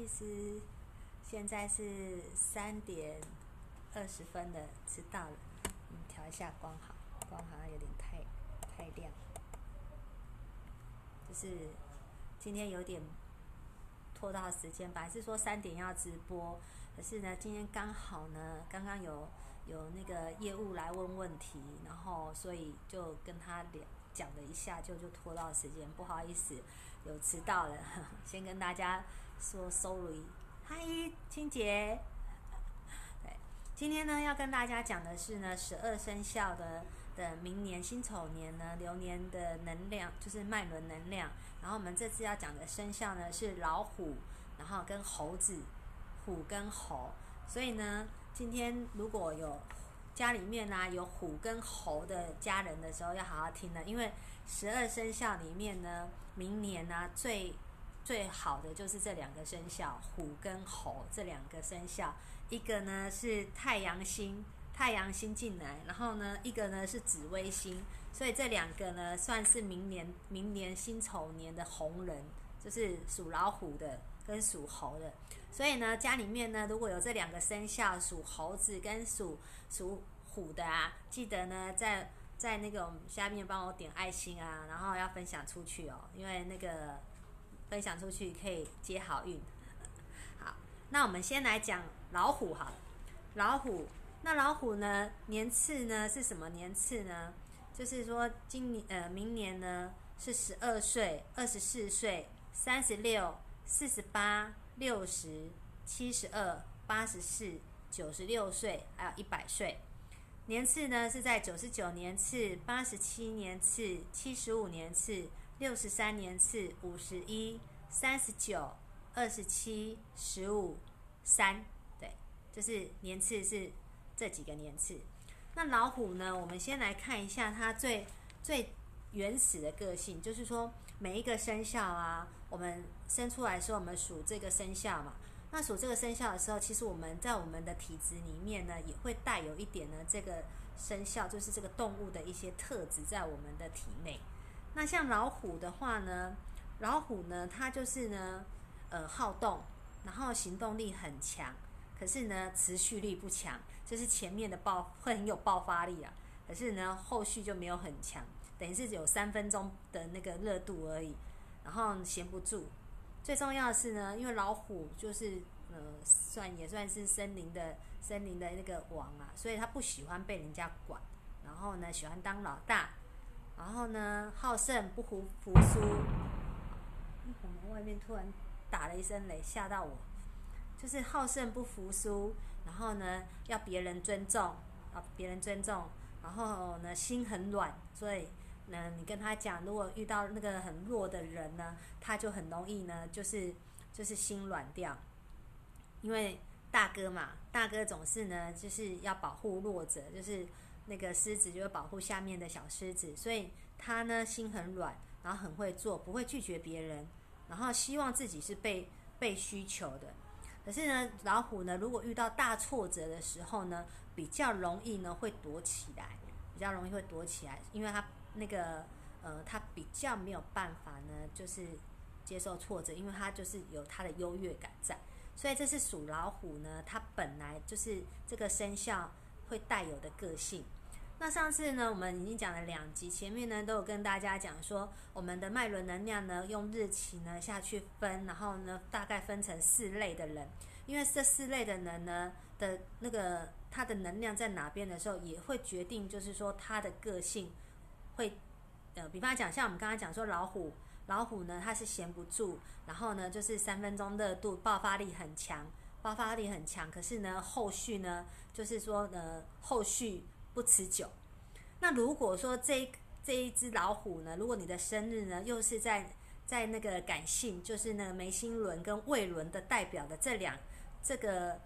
意思，现在是三点二十分的，迟到了。嗯，调一下光好，光好像有点太太亮，就是今天有点拖到时间，本来是说三点要直播，可是呢，今天刚好呢，刚刚有有那个业务来问问题，然后所以就跟他聊讲了一下，就就拖到时间，不好意思，有迟到了，先跟大家说 sorry。嗨，清洁。对，今天呢要跟大家讲的是呢，十二生肖的的明年辛丑年呢流年的能量，就是脉轮能量。然后我们这次要讲的生肖呢是老虎，然后跟猴子，虎跟猴。所以呢，今天如果有家里面呢有虎跟猴的家人的时候，要好好听的，因为十二生肖里面呢，明年呢最最好的就是这两个生肖，虎跟猴这两个生肖，一个呢是太阳星，太阳星进来，然后呢一个呢是紫微星，所以这两个呢算是明年明年辛丑年的红人，就是属老虎的跟属猴的。所以呢，家里面呢，如果有这两个生肖，属猴子跟属属虎的啊，记得呢，在在那个下面帮我点爱心啊，然后要分享出去哦，因为那个分享出去可以接好运。好，那我们先来讲老虎好了，老虎，那老虎呢，年次呢是什么年次呢？就是说今年呃明年呢是十二岁、二十四岁、三十六、四十八。六十七十二八十四九十六岁，还有一百岁。年次呢是在九十九年次、八十七年次、七十五年次、六十三年次、五十一、三十九、二十七、十五、三，对，就是年次是这几个年次。那老虎呢？我们先来看一下它最最原始的个性，就是说每一个生肖啊。我们生出来的时候，我们属这个生肖嘛。那属这个生肖的时候，其实我们在我们的体质里面呢，也会带有一点呢，这个生肖就是这个动物的一些特质在我们的体内。那像老虎的话呢，老虎呢，它就是呢，呃，好动，然后行动力很强，可是呢，持续力不强，就是前面的爆会很有爆发力啊，可是呢，后续就没有很强，等于是有三分钟的那个热度而已。然后闲不住，最重要的是呢，因为老虎就是呃算也算是森林的森林的那个王啊，所以他不喜欢被人家管，然后呢喜欢当老大，然后呢好胜不服服输。怎么外面突然打了一声雷，吓到我？就是好胜不服输，然后呢要别人尊重啊，别人尊重，然后呢心很软，所以。呢你跟他讲，如果遇到那个很弱的人呢，他就很容易呢，就是就是心软掉，因为大哥嘛，大哥总是呢就是要保护弱者，就是那个狮子就会保护下面的小狮子，所以他呢心很软，然后很会做，不会拒绝别人，然后希望自己是被被需求的。可是呢，老虎呢，如果遇到大挫折的时候呢，比较容易呢会躲起来，比较容易会躲起来，因为他。那个呃，他比较没有办法呢，就是接受挫折，因为他就是有他的优越感在，所以这是属老虎呢，它本来就是这个生肖会带有的个性。那上次呢，我们已经讲了两集，前面呢都有跟大家讲说，我们的脉轮能量呢，用日期呢下去分，然后呢大概分成四类的人，因为这四类的人呢的那个他的能量在哪边的时候，也会决定就是说他的个性。会，呃，比方讲，像我们刚刚讲说老虎，老虎呢，它是闲不住，然后呢，就是三分钟热度，爆发力很强，爆发力很强。可是呢，后续呢，就是说呢，后续不持久。那如果说这这一只老虎呢，如果你的生日呢，又是在在那个感性，就是那个眉心轮跟胃轮的代表的这两这个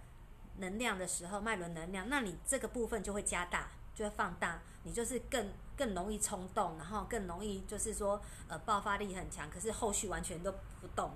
能量的时候，脉轮能量，那你这个部分就会加大，就会放大，你就是更。更容易冲动，然后更容易就是说，呃，爆发力很强，可是后续完全都不动。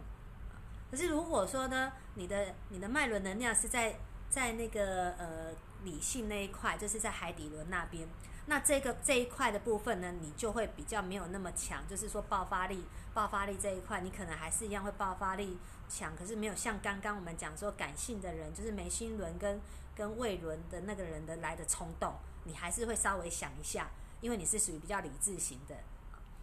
可是如果说呢，你的你的脉轮能量是在在那个呃理性那一块，就是在海底轮那边，那这个这一块的部分呢，你就会比较没有那么强，就是说爆发力、爆发力这一块，你可能还是一样会爆发力强，可是没有像刚刚我们讲说感性的人，就是眉心轮跟跟胃轮的那个人的来的冲动，你还是会稍微想一下，因为你是属于比较理智型的。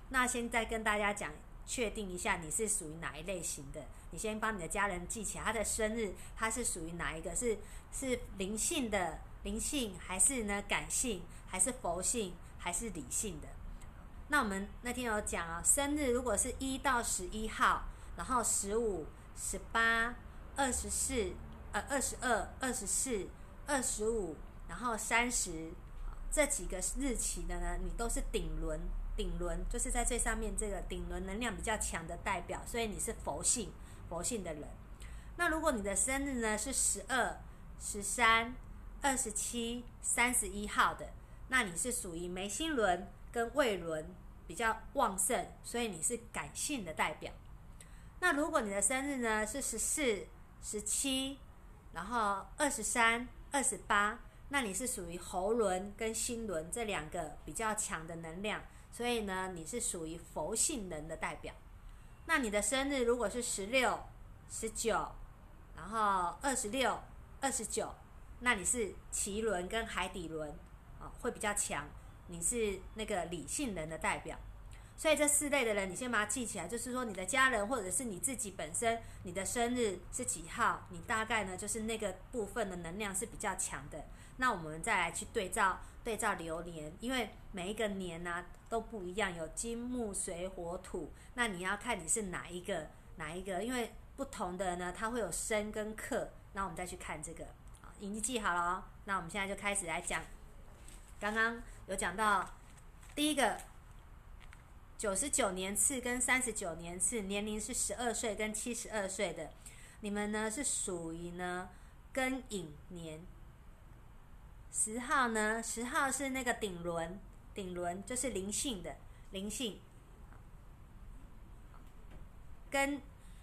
那现在跟大家讲，确定一下你是属于哪一类型的，你先帮你的家人记起来他的生日，他是属于哪一个？是是灵性的灵性，还是呢感性？还是佛性还是理性的？那我们那天有讲啊，生日如果是一到十一号，然后十五、十八、二十四、呃二十二、二十四、二十五，然后三十这几个日期的呢，你都是顶轮，顶轮就是在最上面这个顶轮能量比较强的代表，所以你是佛性佛性的人。那如果你的生日呢是十二、十三、二十七、三十一号的。那你是属于眉心轮跟胃轮比较旺盛，所以你是感性的代表。那如果你的生日呢是十四、十七，然后二十三、二十八，那你是属于喉轮跟心轮这两个比较强的能量，所以呢你是属于佛性人的代表。那你的生日如果是十六、十九，然后二十六、二十九，那你是脐轮跟海底轮啊。会比较强，你是那个理性人的代表，所以这四类的人，你先把它记起来。就是说，你的家人或者是你自己本身，你的生日是几号，你大概呢就是那个部分的能量是比较强的。那我们再来去对照对照流年，因为每一个年呢都不一样，有金木水火土，那你要看你是哪一个哪一个，因为不同的呢，它会有生跟克。那我们再去看这个，已经记好了哦。那我们现在就开始来讲。刚刚有讲到第一个九十九年次跟三十九年次，年龄是十二岁跟七十二岁的，你们呢是属于呢庚寅年。十号呢，十号是那个顶轮，顶轮就是灵性的灵性。庚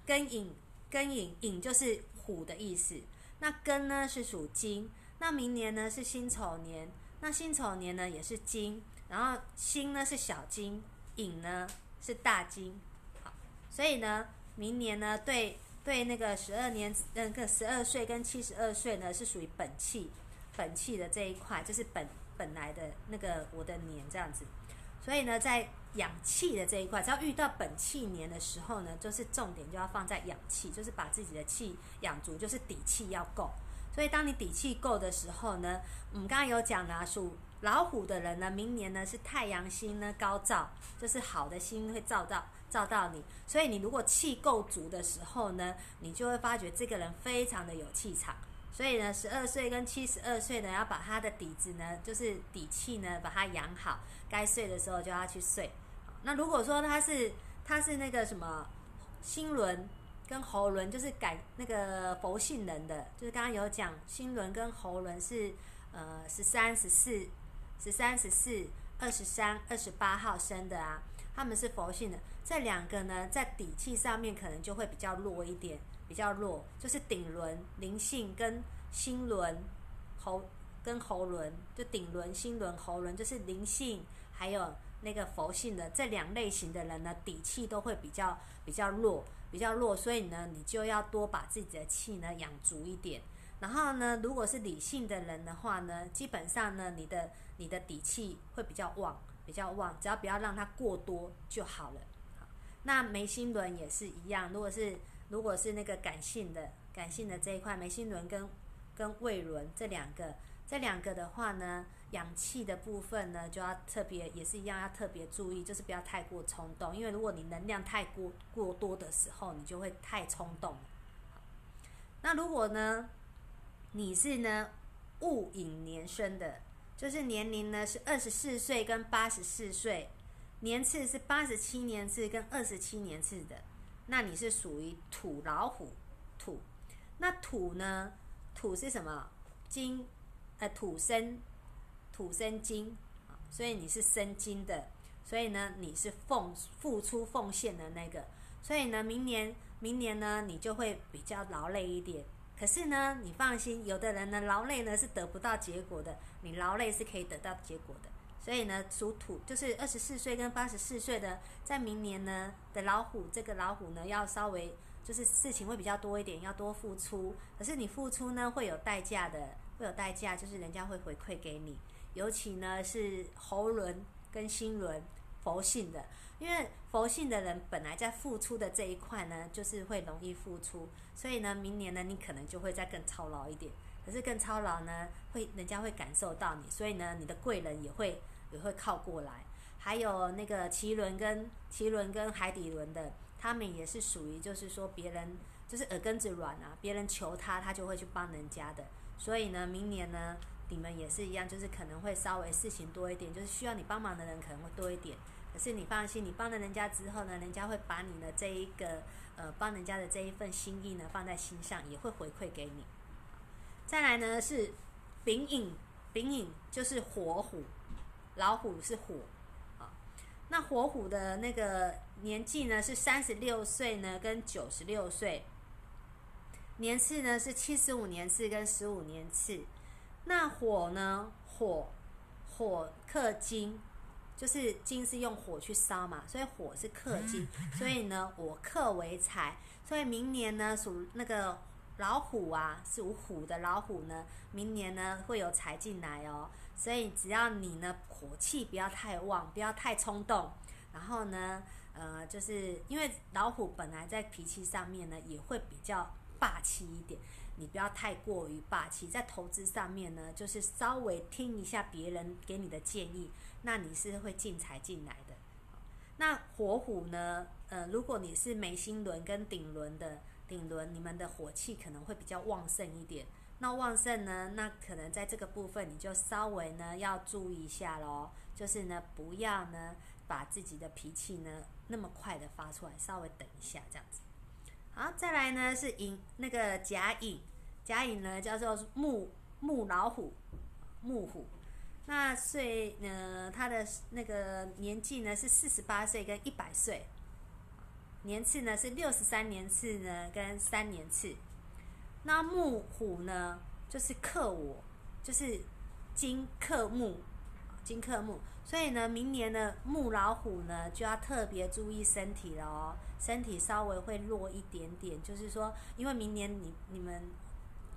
庚寅庚寅寅就是虎的意思，那庚呢是属金，那明年呢是辛丑年。那辛丑年呢也是金，然后辛呢是小金，寅呢是大金，好，所以呢明年呢对对那个十二年那个十二岁跟七十二岁呢是属于本气本气的这一块，就是本本来的那个我的年这样子，所以呢在养气的这一块，只要遇到本气年的时候呢，就是重点就要放在养气，就是把自己的气养足，就是底气要够。所以，当你底气够的时候呢，我们刚刚有讲了，属老虎的人呢，明年呢是太阳星呢高照，就是好的星会照到照到你。所以，你如果气够足的时候呢，你就会发觉这个人非常的有气场。所以呢，十二岁跟七十二岁呢，要把他的底子呢，就是底气呢，把它养好，该睡的时候就要去睡。那如果说他是他是那个什么星轮。跟喉轮就是改那个佛性人的，就是刚刚有讲心轮跟喉轮是呃十三十四十三十四二十三二十八号生的啊，他们是佛性的。这两个呢，在底气上面可能就会比较弱一点，比较弱，就是顶轮灵性跟心轮喉跟喉轮，就顶轮心轮喉轮就是灵性，还有那个佛性的这两类型的人呢，底气都会比较比较弱。比较弱，所以呢，你就要多把自己的气呢养足一点。然后呢，如果是理性的人的话呢，基本上呢，你的你的底气会比较旺，比较旺，只要不要让它过多就好了。那眉心轮也是一样，如果是如果是那个感性的感性的这一块，眉心轮跟跟胃轮这两个。这两个的话呢，氧气的部分呢，就要特别也是一样，要特别注意，就是不要太过冲动。因为如果你能量太过过多的时候，你就会太冲动。那如果呢，你是呢戊寅年生的，就是年龄呢是二十四岁跟八十四岁，年次是八十七年次跟二十七年次的，那你是属于土老虎土。那土呢，土是什么？金。呃，土生土生金啊，所以你是生金的，所以呢，你是奉付出奉献的那个，所以呢，明年明年呢，你就会比较劳累一点。可是呢，你放心，有的人呢，劳累呢是得不到结果的，你劳累是可以得到结果的。所以呢，属土就是二十四岁跟八十四岁的，在明年呢的老虎，这个老虎呢要稍微就是事情会比较多一点，要多付出。可是你付出呢会有代价的，会有代价，就是人家会回馈给你。尤其呢是喉轮跟心轮，佛性的，因为佛性的人本来在付出的这一块呢，就是会容易付出，所以呢，明年呢你可能就会再更操劳一点。可是更操劳呢，会人家会感受到你，所以呢，你的贵人也会也会靠过来。还有那个奇轮跟奇轮跟海底轮的，他们也是属于就是说别人就是耳根子软啊，别人求他，他就会去帮人家的。所以呢，明年呢，你们也是一样，就是可能会稍微事情多一点，就是需要你帮忙的人可能会多一点。可是你放心，你帮了人家之后呢，人家会把你的这一个呃帮人家的这一份心意呢放在心上，也会回馈给你。再来呢是丙寅，丙寅就是火虎，老虎是火，啊，那火虎的那个年纪呢是三十六岁呢跟九十六岁，年次呢是七十五年次跟十五年次，那火呢火火克金，就是金是用火去烧嘛，所以火是克金，所以呢我克为财，所以明年呢属那个。老虎啊，属虎的老虎呢，明年呢会有财进来哦。所以只要你呢火气不要太旺，不要太冲动，然后呢，呃，就是因为老虎本来在脾气上面呢也会比较霸气一点，你不要太过于霸气。在投资上面呢，就是稍微听一下别人给你的建议，那你是会进财进来的。那火虎呢，呃，如果你是眉心轮跟顶轮的。顶轮，你们的火气可能会比较旺盛一点。那旺盛呢？那可能在这个部分你就稍微呢要注意一下喽。就是呢，不要呢把自己的脾气呢那么快的发出来，稍微等一下这样子。好，再来呢是寅那个甲寅，甲寅呢叫做木木老虎，木虎。那岁呢，他的那个年纪呢是四十八岁跟一百岁。年次呢是六十三年次呢，跟三年次。那木虎呢，就是克我，就是金克木，金克木。所以呢，明年的木老虎呢，就要特别注意身体了哦，身体稍微会弱一点点。就是说，因为明年你你们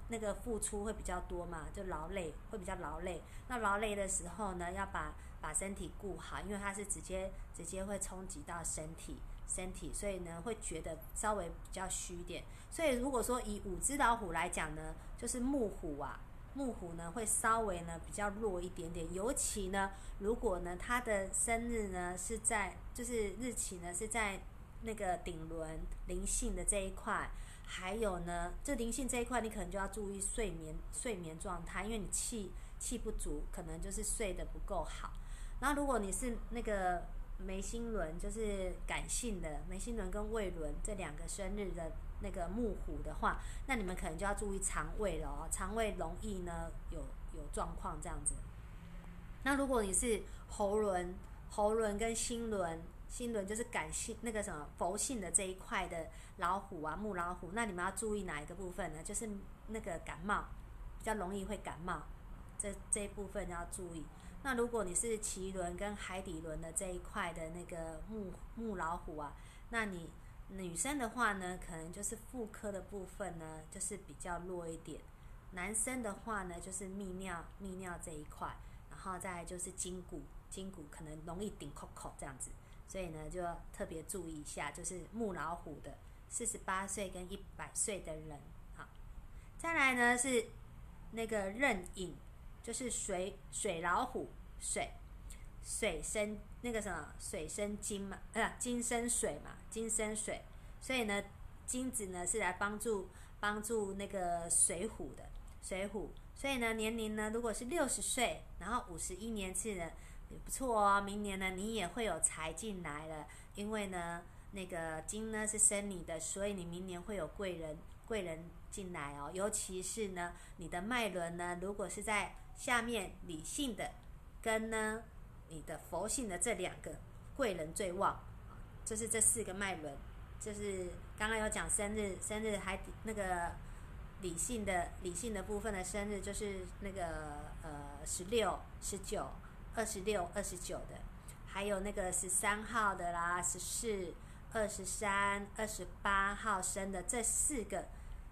那个付出会比较多嘛，就劳累会比较劳累。那劳累的时候呢，要把把身体顾好，因为它是直接直接会冲击到身体。身体，所以呢会觉得稍微比较虚一点。所以如果说以五只老虎来讲呢，就是木虎啊，木虎呢会稍微呢比较弱一点点。尤其呢，如果呢它的生日呢是在，就是日期呢是在那个顶轮灵性的这一块，还有呢这灵性这一块，你可能就要注意睡眠睡眠状态，因为你气气不足，可能就是睡得不够好。然后如果你是那个。眉心轮就是感性的，眉心轮跟胃轮这两个生日的那个木虎的话，那你们可能就要注意肠胃了哦，肠胃容易呢有有状况这样子。那如果你是喉轮，喉轮跟心轮，心轮就是感性那个什么佛性的这一块的老虎啊，木老虎，那你们要注意哪一个部分呢？就是那个感冒，比较容易会感冒，这这一部分要注意。那如果你是脐轮跟海底轮的这一块的那个木木老虎啊，那你女生的话呢，可能就是妇科的部分呢，就是比较弱一点；男生的话呢，就是泌尿泌尿这一块，然后再就是筋骨筋骨可能容易顶扣扣这样子，所以呢就要特别注意一下，就是木老虎的四十八岁跟一百岁的人，好，再来呢是那个壬寅。就是水水老虎，水水生那个什么水生金嘛，呃，金生水嘛，金生水，所以呢，金子呢是来帮助帮助那个水虎的水虎，所以呢，年龄呢如果是六十岁，然后五十一年次呢也不错哦，明年呢你也会有财进来了，因为呢那个金呢是生你的，所以你明年会有贵人贵人进来哦，尤其是呢你的脉轮呢如果是在下面理性的跟呢，你的佛性的这两个贵人最旺，就是这四个脉轮，就是刚刚有讲生日，生日还那个理性的理性的部分的生日，就是那个呃十六、十九、二十六、二十九的，还有那个十三号的啦，十四、二十三、二十八号生的这四个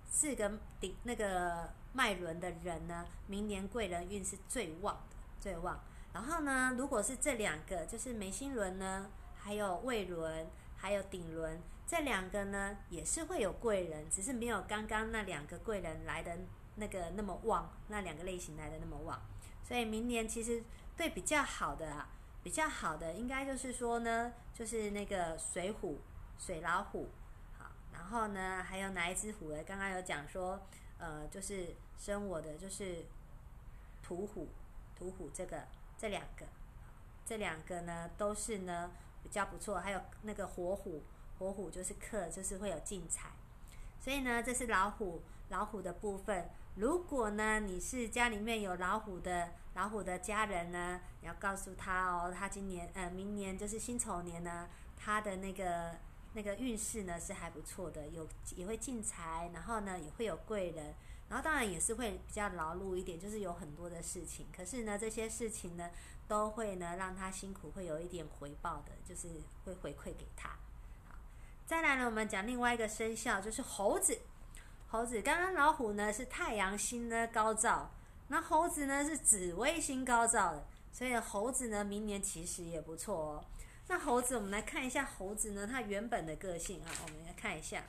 四个顶那个脉轮的人呢，明年贵人运是最旺的，最旺。然后呢，如果是这两个，就是眉心轮呢，还有胃轮，还有顶轮，这两个呢，也是会有贵人，只是没有刚刚那两个贵人来的那个那么旺，那两个类型来的那么旺。所以明年其实对比较好的啊，比较好的应该就是说呢，就是那个水虎、水老虎，好，然后呢还有哪一只虎呢？刚刚有讲说，呃，就是生我的就是土虎，土虎这个。这两个，这两个呢都是呢比较不错，还有那个火虎，火虎就是克，就是会有进财，所以呢这是老虎，老虎的部分。如果呢你是家里面有老虎的老虎的家人呢，你要告诉他哦，他今年呃明年就是辛丑年呢，他的那个那个运势呢是还不错的，有也会进财，然后呢也会有贵人。然后当然也是会比较劳碌一点，就是有很多的事情。可是呢，这些事情呢，都会呢让他辛苦，会有一点回报的，就是会回馈给他。好，再来呢，我们讲另外一个生肖，就是猴子。猴子刚刚老虎呢是太阳星呢高照，那猴子呢是紫微星高照的，所以猴子呢明年其实也不错哦。那猴子，我们来看一下猴子呢它原本的个性啊，我们来看一下，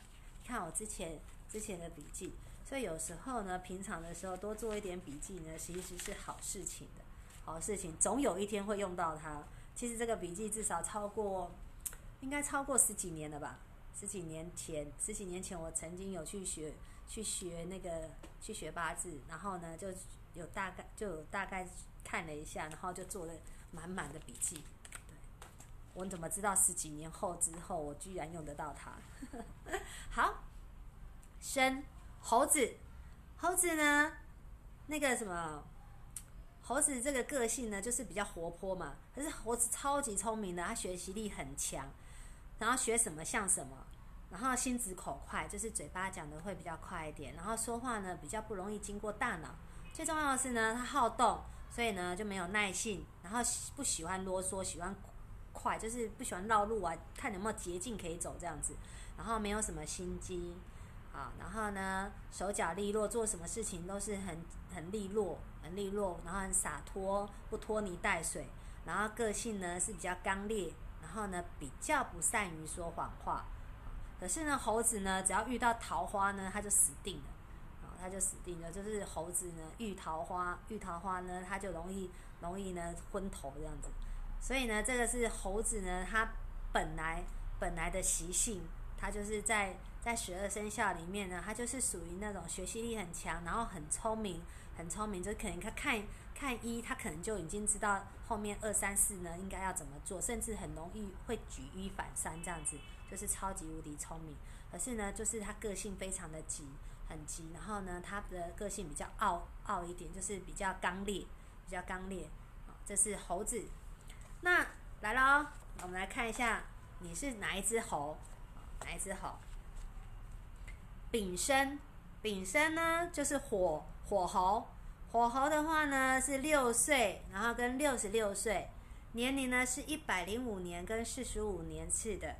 看我之前之前的笔记。所以有时候呢，平常的时候多做一点笔记呢，其实是好事情的，好事情总有一天会用到它。其实这个笔记至少超过，应该超过十几年了吧？十几年前，十几年前我曾经有去学去学那个去学八字，然后呢就有大概就有大概看了一下，然后就做了满满的笔记。我怎么知道十几年后之后我居然用得到它？好，生。猴子，猴子呢？那个什么，猴子这个个性呢，就是比较活泼嘛。可是猴子超级聪明的，它学习力很强，然后学什么像什么，然后心直口快，就是嘴巴讲的会比较快一点，然后说话呢比较不容易经过大脑。最重要的是呢，他好动，所以呢就没有耐性，然后不喜欢啰嗦，喜欢快，就是不喜欢绕路啊，看有没有捷径可以走这样子，然后没有什么心机。啊，然后呢，手脚利落，做什么事情都是很很利落，很利落，然后很洒脱，不拖泥带水，然后个性呢是比较刚烈，然后呢比较不善于说谎话。可是呢，猴子呢，只要遇到桃花呢，他就死定了，他就死定了。就是猴子呢，遇桃花，遇桃花呢，他就容易容易呢昏头这样子。所以呢，这个是猴子呢，它本来本来的习性，它就是在。在十二生肖里面呢，他就是属于那种学习力很强，然后很聪明，很聪明，就可能他看看一，他可能就已经知道后面二三四呢应该要怎么做，甚至很容易会举一反三这样子，就是超级无敌聪明。可是呢，就是他个性非常的急，很急，然后呢，他的个性比较傲傲一点，就是比较刚烈，比较刚烈。这是猴子。那来了，我们来看一下你是哪一只猴，哪一只猴？丙申，丙申呢就是火火猴，火猴的话呢是六岁，然后跟六十六岁，年龄呢是一百零五年跟四十五年次的，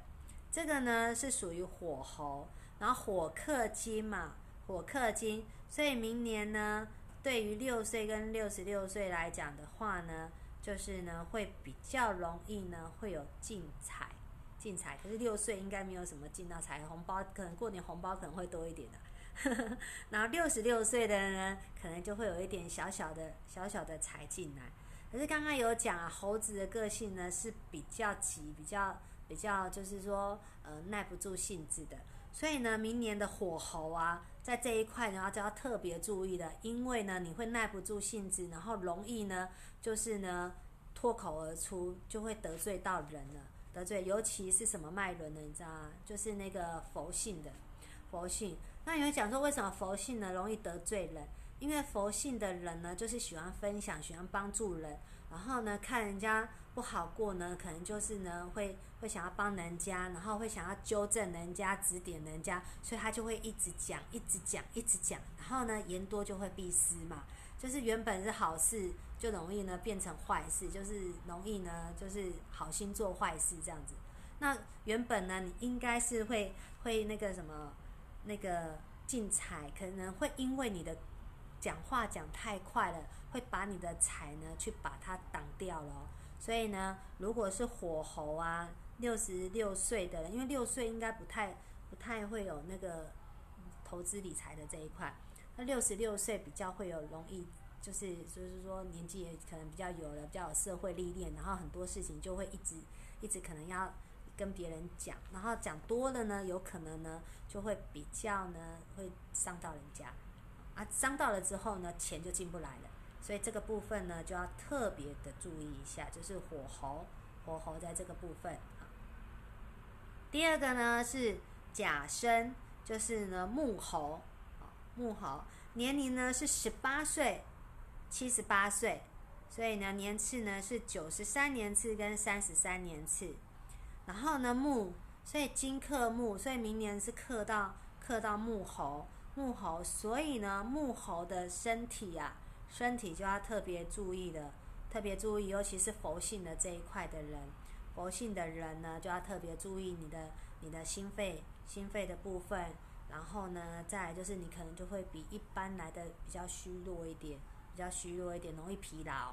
这个呢是属于火猴，然后火克金嘛，火克金，所以明年呢对于六岁跟六十六岁来讲的话呢，就是呢会比较容易呢会有进财。进财，可是六岁应该没有什么进到财，红包可能过年红包可能会多一点的。然后六十六岁的呢，可能就会有一点小小的小小的财进来。可是刚刚有讲啊，猴子的个性呢是比较急，比较比较就是说呃耐不住性子的。所以呢，明年的火猴啊，在这一块呢就要特别注意的，因为呢你会耐不住性子，然后容易呢就是呢脱口而出，就会得罪到人了。得罪，尤其是什么脉轮呢？你知道吗？就是那个佛性的佛性。那你会讲说，为什么佛性呢容易得罪人？因为佛性的人呢，就是喜欢分享，喜欢帮助人。然后呢，看人家不好过呢，可能就是呢，会会想要帮人家，然后会想要纠正人家、指点人家，所以他就会一直讲、一直讲、一直讲。然后呢，言多就会必失嘛，就是原本是好事。就容易呢变成坏事，就是容易呢就是好心做坏事这样子。那原本呢，你应该是会会那个什么那个进财，可能会因为你的讲话讲太快了，会把你的财呢去把它挡掉了。所以呢，如果是火候啊，六十六岁的人，因为六岁应该不太不太会有那个投资理财的这一块，那六十六岁比较会有容易，就是就是说年纪也可能比较有了，比较有社会历练，然后很多事情就会一直一直可能要跟别人讲，然后讲多了呢，有可能呢就会比较呢会伤到人家，啊，伤到了之后呢，钱就进不来了。所以这个部分呢，就要特别的注意一下，就是火候，火候在这个部分啊。第二个呢是甲申，就是呢木猴，木猴年龄呢是十八岁、七十八岁，所以呢年次呢是九十三年次跟三十三年次。然后呢木，所以金克木，所以明年是克到克到木猴，木猴，所以呢木猴的身体啊。身体就要特别注意的，特别注意，尤其是佛性的这一块的人，佛性的人呢，就要特别注意你的你的心肺心肺的部分。然后呢，再来就是你可能就会比一般来的比较虚弱一点，比较虚弱一点，容易疲劳。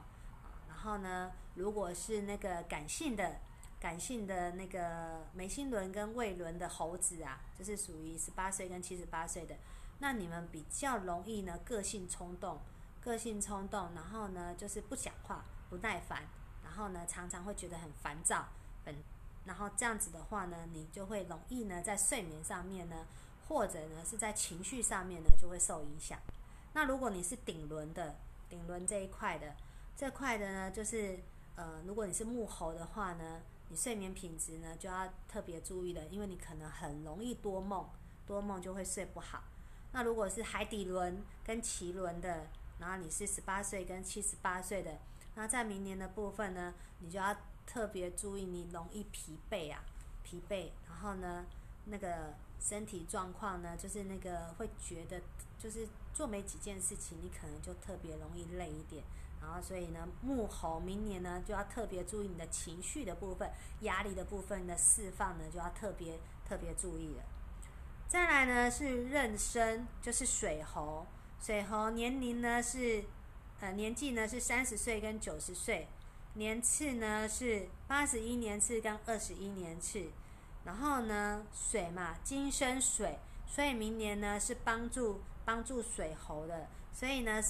然后呢，如果是那个感性的感性的那个眉心轮跟胃轮的猴子啊，就是属于十八岁跟七十八岁的，那你们比较容易呢，个性冲动。个性冲动，然后呢，就是不讲话、不耐烦，然后呢，常常会觉得很烦躁，很，然后这样子的话呢，你就会容易呢，在睡眠上面呢，或者呢，是在情绪上面呢，就会受影响。那如果你是顶轮的，顶轮这一块的，这块的呢，就是呃，如果你是木猴的话呢，你睡眠品质呢，就要特别注意了，因为你可能很容易多梦，多梦就会睡不好。那如果是海底轮跟脐轮的，然后你是十八岁跟七十八岁的，那在明年的部分呢，你就要特别注意，你容易疲惫啊，疲惫。然后呢，那个身体状况呢，就是那个会觉得，就是做没几件事情，你可能就特别容易累一点。然后所以呢，木猴明年呢就要特别注意你的情绪的部分，压力的部分的释放呢就要特别特别注意了。再来呢是壬申，就是水猴。水猴年龄呢是，呃年纪呢是三十岁跟九十岁，年次呢是八十一年次跟二十一年次，然后呢水嘛金生水，所以明年呢是帮助帮助水猴的，所以呢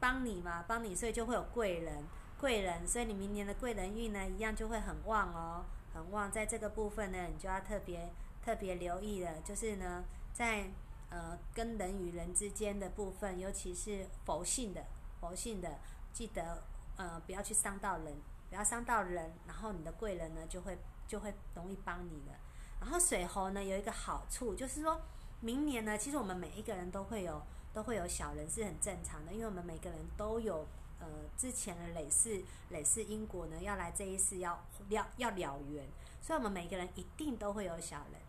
帮你嘛帮你，所以就会有贵人贵人，所以你明年的贵人运呢一样就会很旺哦，很旺，在这个部分呢你就要特别特别留意了，就是呢在。呃，跟人与人之间的部分，尤其是佛性的、佛性的，记得呃不要去伤到人，不要伤到人，然后你的贵人呢就会就会容易帮你了。然后水猴呢有一个好处，就是说明年呢，其实我们每一个人都会有都会有小人是很正常的，因为我们每个人都有呃之前的累世累世因果呢要来这一世要要要了缘，所以我们每个人一定都会有小人。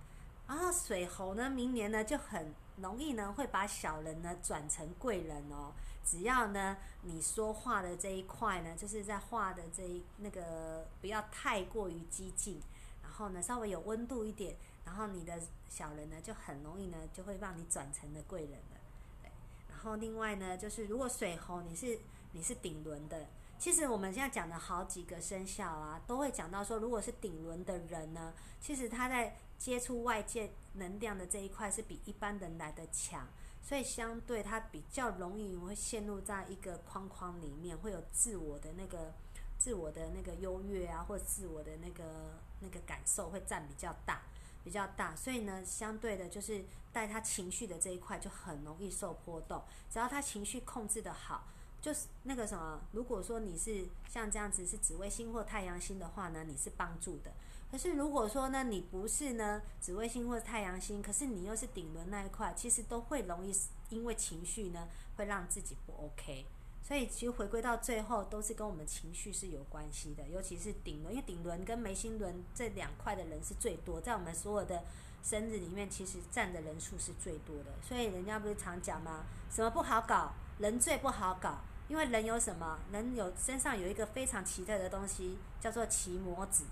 然后水猴呢明年呢就很。容易呢会把小人呢转成贵人哦。只要呢你说话的这一块呢，就是在话的这一那个不要太过于激进，然后呢稍微有温度一点，然后你的小人呢就很容易呢就会让你转成了贵人了。对，然后另外呢就是如果水猴你是你是顶轮的，其实我们现在讲的好几个生肖啊，都会讲到说，如果是顶轮的人呢，其实他在。接触外界能量的这一块是比一般人来的强，所以相对他比较容易会陷入在一个框框里面，会有自我的那个自我的那个优越啊，或自我的那个那个感受会占比较大，比较大。所以呢，相对的就是带他情绪的这一块就很容易受波动。只要他情绪控制的好，就是那个什么，如果说你是像这样子是紫微星或太阳星的话呢，你是帮助的。可是如果说呢，你不是呢紫微星或者太阳星，可是你又是顶轮那一块，其实都会容易因为情绪呢，会让自己不 OK。所以其实回归到最后，都是跟我们情绪是有关系的。尤其是顶轮，因为顶轮跟眉心轮这两块的人是最多，在我们所有的生日里面，其实占的人数是最多的。所以人家不是常讲吗？什么不好搞？人最不好搞，因为人有什么？人有身上有一个非常奇特的东西，叫做奇摩子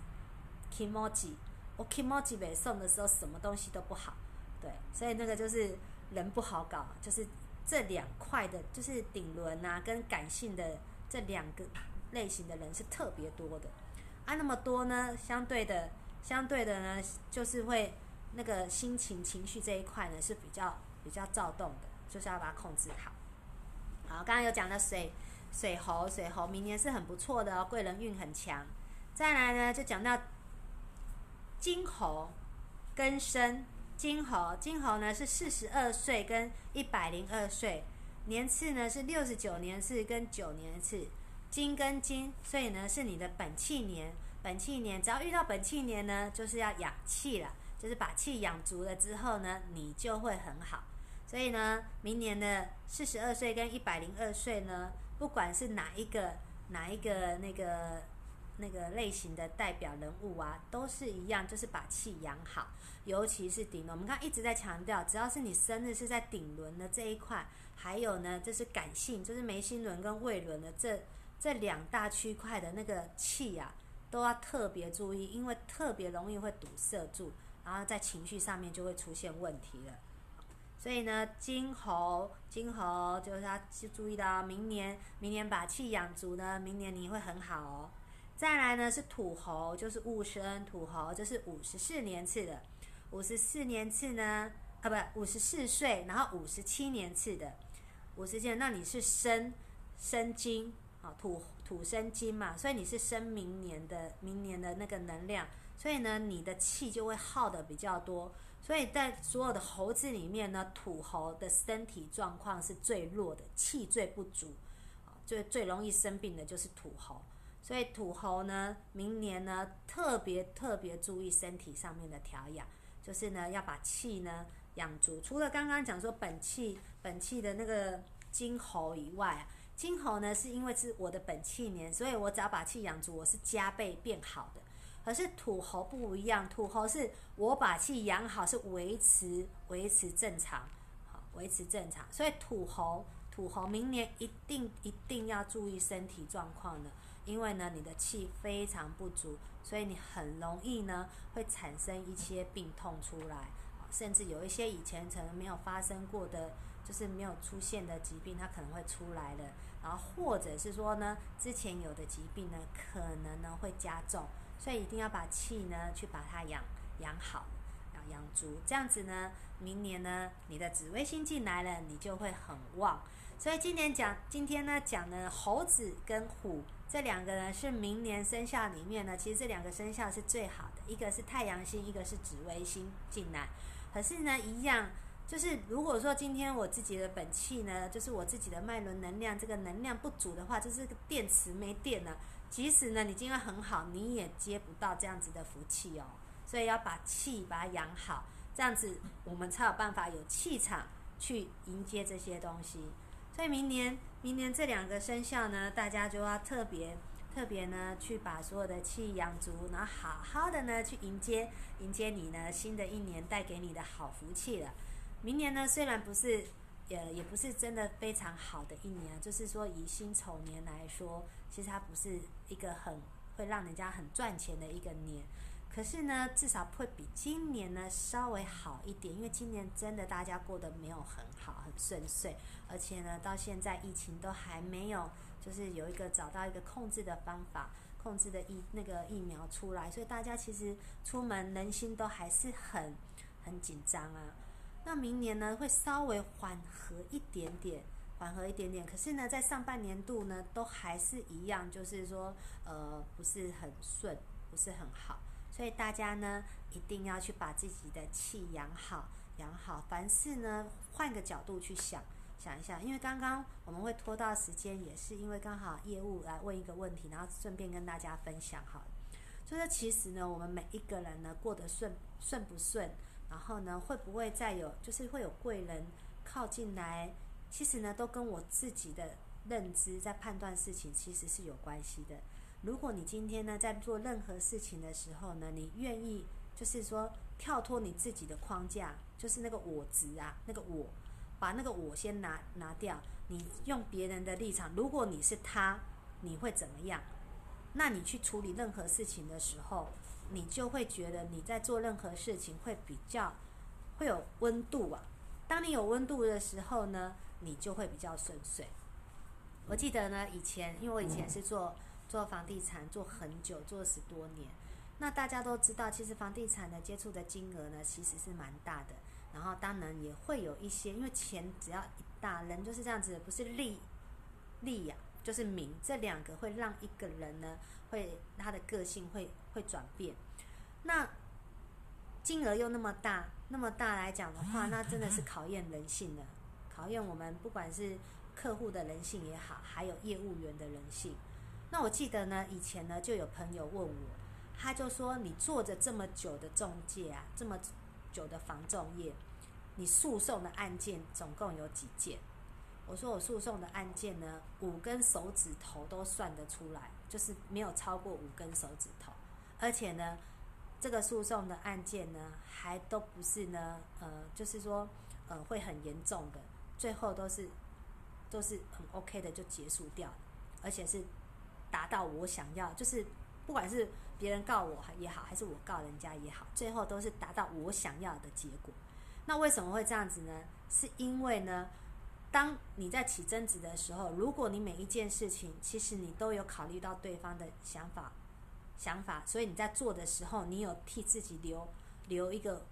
（kimoji）。我 kimoji 没送的时候，什么东西都不好。对，所以那个就是人不好搞，就是这两块的，就是顶轮啊跟感性的这两个类型的人是特别多的。啊，那么多呢，相对的，相对的呢，就是会那个心情、情绪这一块呢是比较比较躁动的，就是要把它控制好。好，刚刚有讲到水水猴，水猴明年是很不错的哦，贵人运很强。再来呢，就讲到金猴根生，金猴金猴呢是四十二岁跟一百零二岁，年次呢是六十九年次跟九年次，金跟金，所以呢是你的本气年，本气年只要遇到本气年呢，就是要养气了，就是把气养足了之后呢，你就会很好。所以呢，明年的四十二岁跟一百零二岁呢，不管是哪一个哪一个那个那个类型的代表人物啊，都是一样，就是把气养好。尤其是顶轮，我们刚一直在强调，只要是你生日是在顶轮的这一块，还有呢，这是感性，就是眉心轮跟胃轮的这这两大区块的那个气啊，都要特别注意，因为特别容易会堵塞住，然后在情绪上面就会出现问题了。所以呢，金猴，金猴就是他去注意到，明年，明年把气养足呢，明年你会很好哦。再来呢是土猴，就是戊申土猴，这是五十四年次的，五十四年次呢，啊不，五十四岁，然后五十七年次的，五十七，那你是生生金，啊土土生金嘛，所以你是生明年的，明年的那个能量，所以呢，你的气就会耗的比较多。所以在所有的猴子里面呢，土猴的身体状况是最弱的，气最不足，啊，最最容易生病的就是土猴。所以土猴呢，明年呢特别特别注意身体上面的调养，就是呢要把气呢养足。除了刚刚讲说本气本气的那个金猴以外啊，金猴呢是因为是我的本气年，所以我只要把气养足，我是加倍变好的。可是土猴不一样，土猴是我把气养好，是维持维持正常，好维持正常。所以土猴土猴明年一定一定要注意身体状况的，因为呢你的气非常不足，所以你很容易呢会产生一些病痛出来，甚至有一些以前曾没有发生过的，就是没有出现的疾病，它可能会出来了。然后或者是说呢，之前有的疾病呢，可能呢会加重。所以一定要把气呢，去把它养养好，要养足，这样子呢，明年呢，你的紫微星进来了，你就会很旺。所以今年讲，今天呢讲的猴子跟虎这两个呢，是明年生肖里面呢，其实这两个生肖是最好的，一个是太阳星，一个是紫微星进来。可是呢，一样就是如果说今天我自己的本气呢，就是我自己的脉轮能量这个能量不足的话，就是电池没电了。即使呢，你今天很好，你也接不到这样子的福气哦。所以要把气把它养好，这样子我们才有办法有气场去迎接这些东西。所以明年，明年这两个生肖呢，大家就要特别特别呢，去把所有的气养足，然后好好的呢去迎接迎接你呢新的一年带给你的好福气了。明年呢，虽然不是。也也不是真的非常好的一年，就是说以辛丑年来说，其实它不是一个很会让人家很赚钱的一个年。可是呢，至少会比今年呢稍微好一点，因为今年真的大家过得没有很好、顺遂，而且呢，到现在疫情都还没有，就是有一个找到一个控制的方法、控制的疫那个疫苗出来，所以大家其实出门人心都还是很很紧张啊。那明年呢，会稍微缓和一点点，缓和一点点。可是呢，在上半年度呢，都还是一样，就是说，呃，不是很顺，不是很好。所以大家呢，一定要去把自己的气养好，养好。凡事呢，换个角度去想，想一下。因为刚刚我们会拖到时间，也是因为刚好业务来问一个问题，然后顺便跟大家分享好。就是其实呢，我们每一个人呢，过得顺顺不顺？然后呢，会不会再有，就是会有贵人靠近来？其实呢，都跟我自己的认知在判断事情，其实是有关系的。如果你今天呢，在做任何事情的时候呢，你愿意就是说跳脱你自己的框架，就是那个我执啊，那个我，把那个我先拿拿掉，你用别人的立场，如果你是他，你会怎么样？那你去处理任何事情的时候，你就会觉得你在做任何事情会比较会有温度啊。当你有温度的时候呢，你就会比较顺遂。我记得呢，以前因为我以前是做做房地产，做很久，做十多年。那大家都知道，其实房地产的接触的金额呢，其实是蛮大的。然后当然也会有一些，因为钱只要一大，人就是这样子，不是利利呀，就是名，这两个会让一个人呢，会他的个性会会转变。那金额又那么大，那么大来讲的话，那真的是考验人性的，考验我们不管是客户的人性也好，还有业务员的人性。那我记得呢，以前呢就有朋友问我，他就说：“你做着这么久的中介啊，这么久的房仲业。”你诉讼的案件总共有几件？我说我诉讼的案件呢，五根手指头都算得出来，就是没有超过五根手指头。而且呢，这个诉讼的案件呢，还都不是呢，呃，就是说，呃，会很严重的，最后都是都是很 OK 的就结束掉，而且是达到我想要，就是不管是别人告我也好，还是我告人家也好，最后都是达到我想要的结果。那为什么会这样子呢？是因为呢，当你在起争执的时候，如果你每一件事情其实你都有考虑到对方的想法，想法，所以你在做的时候，你有替自己留留一个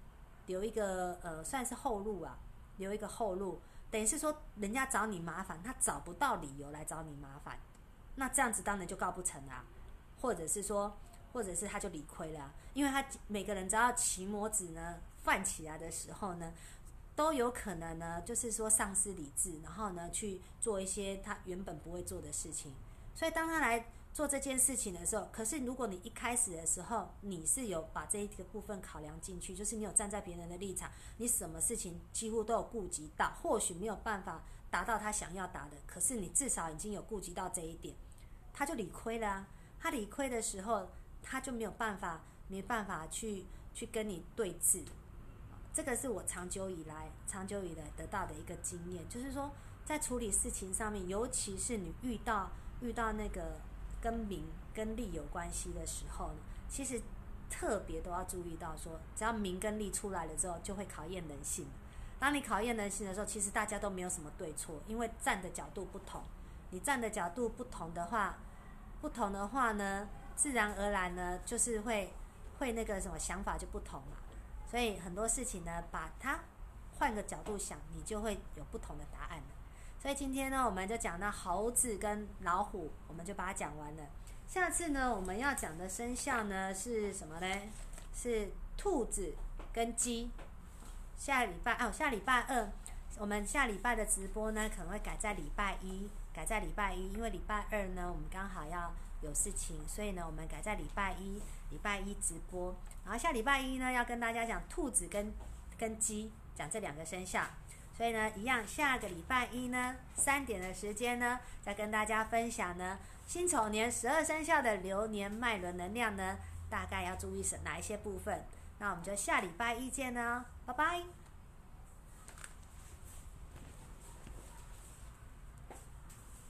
留一个呃，算是后路啊，留一个后路，等于是说人家找你麻烦，他找不到理由来找你麻烦，那这样子当然就告不成啊，或者是说，或者是他就理亏了，因为他每个人只要骑模子呢。犯起来的时候呢，都有可能呢，就是说丧失理智，然后呢去做一些他原本不会做的事情。所以当他来做这件事情的时候，可是如果你一开始的时候你是有把这一个部分考量进去，就是你有站在别人的立场，你什么事情几乎都有顾及到，或许没有办法达到他想要达的，可是你至少已经有顾及到这一点，他就理亏了。他理亏的时候，他就没有办法，没办法去去跟你对峙。这个是我长久以来、长久以来得到的一个经验，就是说，在处理事情上面，尤其是你遇到遇到那个跟名跟利有关系的时候呢，其实特别都要注意到，说只要名跟利出来了之后，就会考验人性。当你考验人性的时候，其实大家都没有什么对错，因为站的角度不同。你站的角度不同的话，不同的话呢，自然而然呢，就是会会那个什么想法就不同嘛。所以很多事情呢，把它换个角度想，你就会有不同的答案。所以今天呢，我们就讲到猴子跟老虎，我们就把它讲完了。下次呢，我们要讲的生肖呢是什么呢？是兔子跟鸡。下礼拜哦，下礼拜二，我们下礼拜的直播呢可能会改在礼拜一，改在礼拜一，因为礼拜二呢我们刚好要有事情，所以呢我们改在礼拜一，礼拜一直播。然后下礼拜一呢，要跟大家讲兔子跟跟鸡，讲这两个生肖。所以呢，一样下个礼拜一呢，三点的时间呢，再跟大家分享呢，辛丑年十二生肖的流年脉轮能量呢，大概要注意是哪一些部分。那我们就下礼拜一见呢，拜拜。